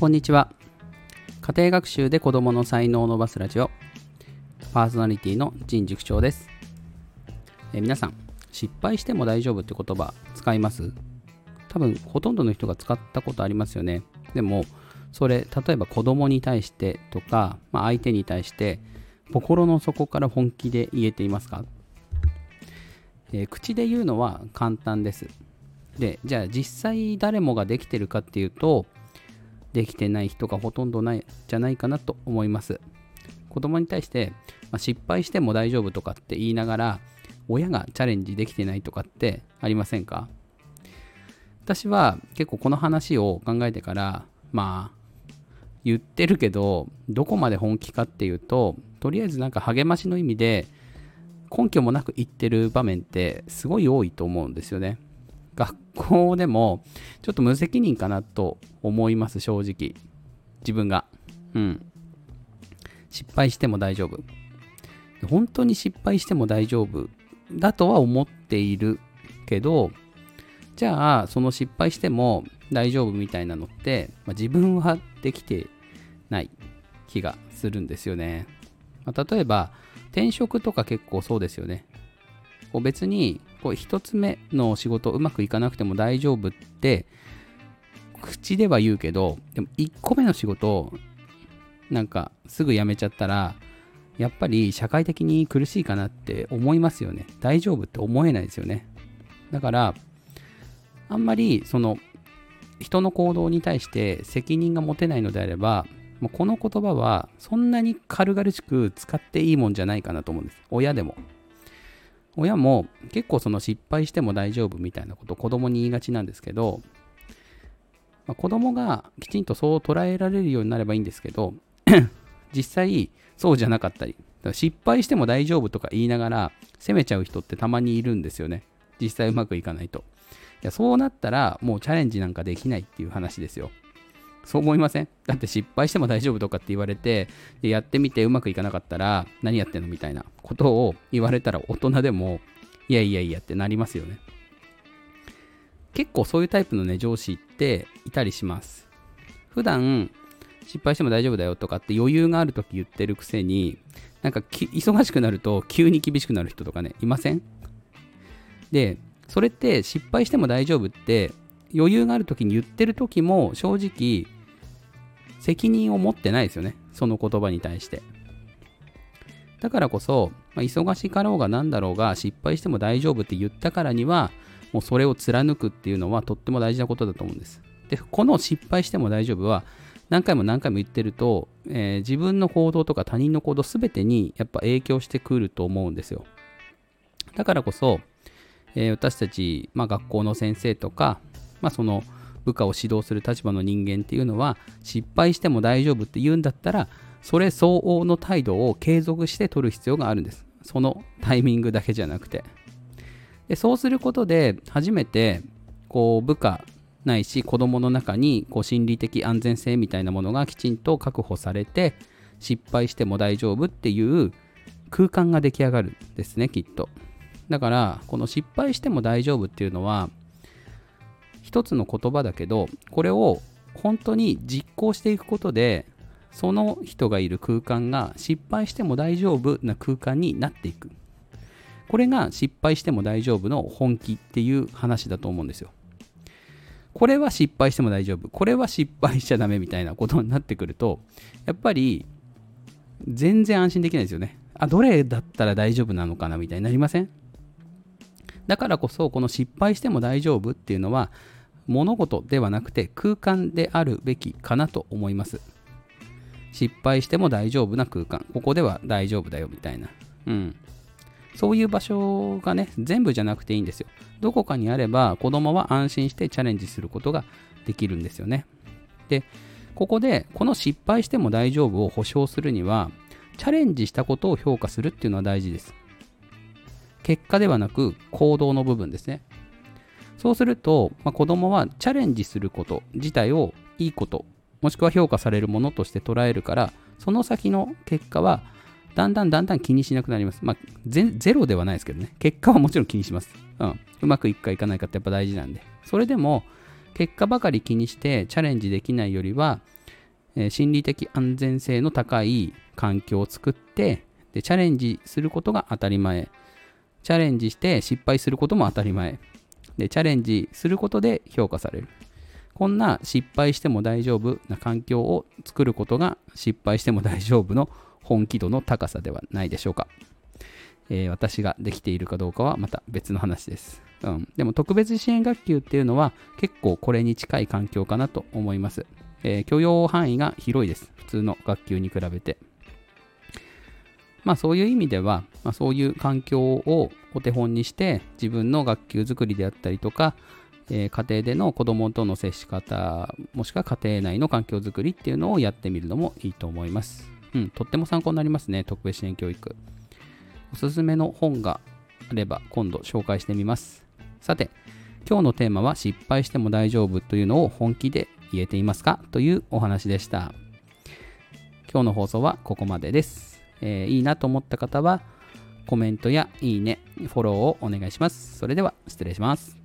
こんにちは。家庭学習で子どもの才能を伸ばすラジオ。パーソナリティの陳塾長です。え皆さん失敗しても大丈夫って言葉使います？多分ほとんどの人が使ったことありますよね。でもそれ例えば子供に対してとか、まあ、相手に対して心の底から本気で言えていますか、え、口で言うのは簡単です。でじゃあ実際誰もができてるかっていうとできてない人がほとんどないじゃないかなと思います。子供に対して、まあ、失敗しても大丈夫とかって言いながら親がチャレンジできてないとかってありませんか？私は結構この話を考えてからまあ言ってるけどどこまで本気かっていうととりあえずなんか励ましの意味で根拠もなく言ってる場面ってすごい多いと思うんですよね。学校でもちょっと無責任かなと思います正直。自分が。うん。失敗しても大丈夫。本当に失敗しても大丈夫。だとは思っているけどじゃあその失敗しても大丈夫みたいなのって、まあ、自分はできてない気がするんですよね、まあ、例えば転職とか結構そうですよね。こう別にこう1つ目の仕事うまくいかなくても大丈夫って口では言うけどでも1個目の仕事なんかすぐ辞めちゃったらやっぱり社会的に苦しいかなって思いますよね。大丈夫って思えないですよね。だからあんまりその人の行動に対して責任が持てないのであればもうこの言葉はそんなに軽々しく使っていいもんじゃないかなと思うんです。親でも。親も結構その失敗しても大丈夫みたいなことを子供に言いがちなんですけど、まあ、子供がきちんとそう捉えられるようになればいいんですけど 実際そうじゃなかったり失敗しても大丈夫とか言いながら責めちゃう人ってたまにいるんですよね。実際うまくいかないと。いやそうなったらもうチャレンジなんかできないっていう話ですよ。そう思いません？だって失敗しても大丈夫とかって言われてやってみてうまくいかなかったら何やってんのみたいなことを言われたら大人でもいやいやいやってなりますよね。結構そういうタイプのね上司っていたりします。普段失敗しても大丈夫だよとかって余裕がある時言ってるくせになんか忙しくなると急に厳しくなる人とかねいません？でそれって失敗しても大丈夫って余裕がある時に言ってる時も正直責任を持ってないですよね。その言葉に対して。だからこそ、まあ、忙しかろうが何だろうが失敗しても大丈夫って言ったからにはもうそれを貫くっていうのはとっても大事なことだと思うんです。でこの失敗しても大丈夫は何回も何回も言ってると、えー、自分の行動とか他人の行動全てにやっぱ影響してくると思うんですよ。だからこそ、えー、私たち、まあ、学校の先生とか、まあ、その部下を指導する立場の人間っていうのは失敗しても大丈夫って言うんだったらそれ相応の態度を継続して取る必要があるんです。そのタイミングだけじゃなくて。でそうすることで初めてこう部下ないし子供の中にこう心理的安全性みたいなものがきちんと確保されて失敗しても大丈夫っていう空間が出来上がるんですねきっと。だからこの失敗しても大丈夫っていうのは一つの言葉だけどこれを本当に実行していくことでその人がいる空間が失敗しても大丈夫な空間になっていく。これが失敗しても大丈夫の本気っていう話だと思うんですよ。これは失敗しても大丈夫。これは失敗しちゃダメみたいなことになってくるとやっぱり全然安心できないですよね。あどれだったら大丈夫なのかなみたいになりません？だからこそこの失敗しても大丈夫っていうのは物事ではなくて空間であるべきかなと思います失敗しても大丈夫な空間ここでは大丈夫だよみたいなうんそういう場所がね、全部じゃなくていいんですよ。どこかにあれば子供は安心してチャレンジすることができるんですよね。で、ここでこの失敗しても大丈夫を保証するには、チャレンジしたことを評価するっていうのは大事です。結果ではなく行動の部分ですね。そうすると、まあ、子供はチャレンジすること自体をいいこと、もしくは評価されるものとして捉えるから、その先の結果はだんだんだんだん気にしなくなります。まあ、ゼロではないですけどね。結果はもちろん気にします。うん。うまくいくかいかないかってやっぱ大事なんで。それでも、結果ばかり気にしてチャレンジできないよりは、えー心理的安全性の高い環境を作ってでチャレンジすることが当たり前チャレンジして失敗することも当たり前でチャレンジすることで評価される。こんな失敗しても大丈夫な環境を作ることが失敗しても大丈夫の本気度の高さではないでしょうか、えー私ができているかどうかはまた別の話です、うん、でも特別支援学級っていうのは結構これに近い環境かなと思います、えー許容範囲が広いです。普通の学級に比べて。まあそういう意味では、まあ、そういう環境をお手本にして自分の学級づくりであったりとか、えー家庭での子供との接し方もしくは家庭内の環境づくりっていうのをやってみるのもいいと思います。うん、とっても参考になりますね、特別支援教育。おすすめの本があれば今度紹介してみます。さて、今日のテーマは失敗しても大丈夫というのを本気で言えていますか？というお話でした。今日の放送はここまでです。えー、いいなと思った方は、コメントやいいね、フォローをお願いします。それでは、失礼します。